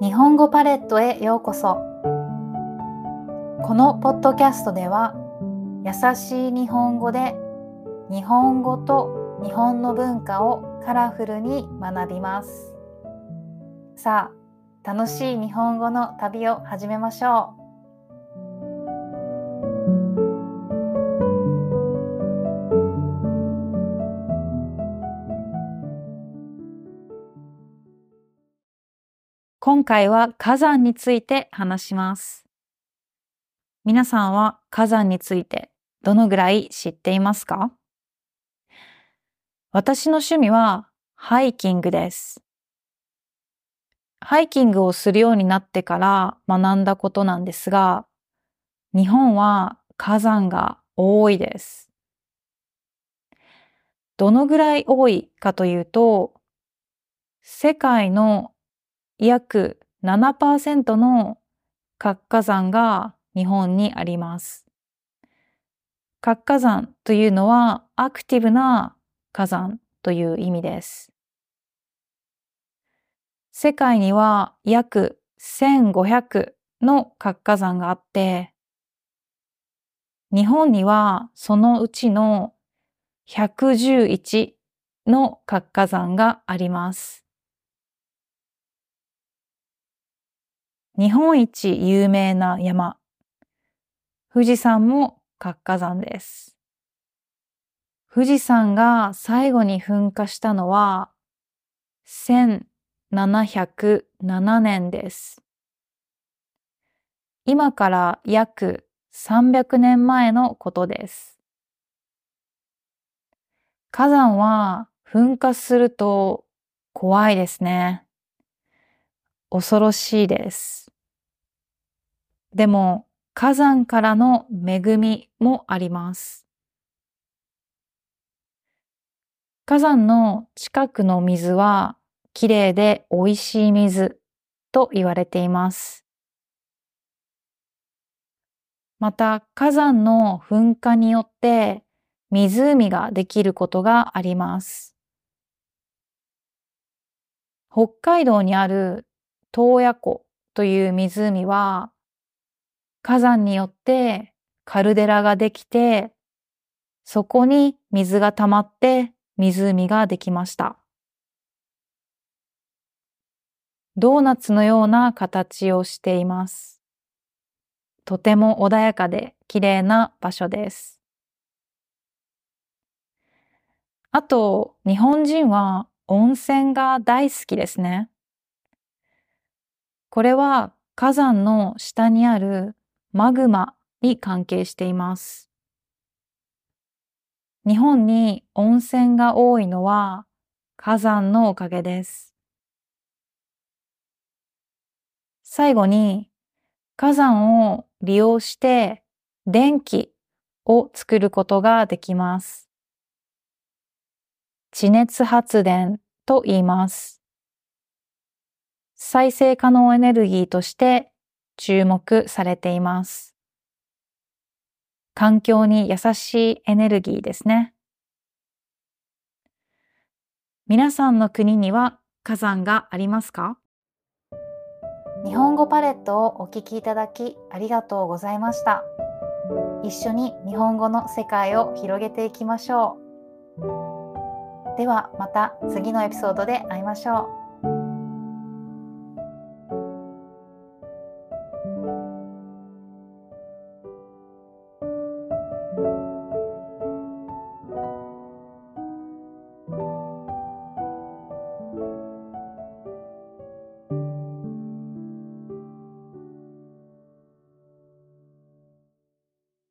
日本語パレットへようこそ。このポッドキャストでは優しい日本語で日本語と日本の文化をカラフルに学びます。さあ楽しい日本語の旅を始めましょう。今回は火山について話します。皆さんは火山についてどのぐらい知っていますか？私の趣味はハイキングです。ハイキングをするようになってから学んだことなんですが、日本は火山が多いです。どのぐらい多いかというと、世界の約7%の活火山が日本にあります。活火山というのはアクティブな火山という意味です。世界には約1500の活火山があって、日本にはそのうちの111の活火山があります。日本一有名な山、富士山も活火山です。富士山が最後に噴火したのは1707年です。今から約300年前のことです。火山は噴火すると怖いですね。恐ろしいです。でも火山からの恵みもあります。火山の近くの水はきれいで美味しい水と言われています。また火山の噴火によって湖ができることがあります。北海道にある洞爺湖という湖は火山によってカルデラができて、そこに水が溜まって湖ができました。ドーナツのような形をしています。とても穏やかで綺麗な場所です。あと、日本人は温泉が大好きですね。これは火山の下にあるマグマに関係しています。日本に温泉が多いのは火山のおかげです。最後に火山を利用して電気を作ることができます。地熱発電と言います。再生可能エネルギーとして注目されています。環境に優しいエネルギーですね。皆さんの国には火山がありますか？日本語パレットをお聞きいただきありがとうございました。一緒に日本語の世界を広げていきましょう。ではまた次のエピソードで会いましょう。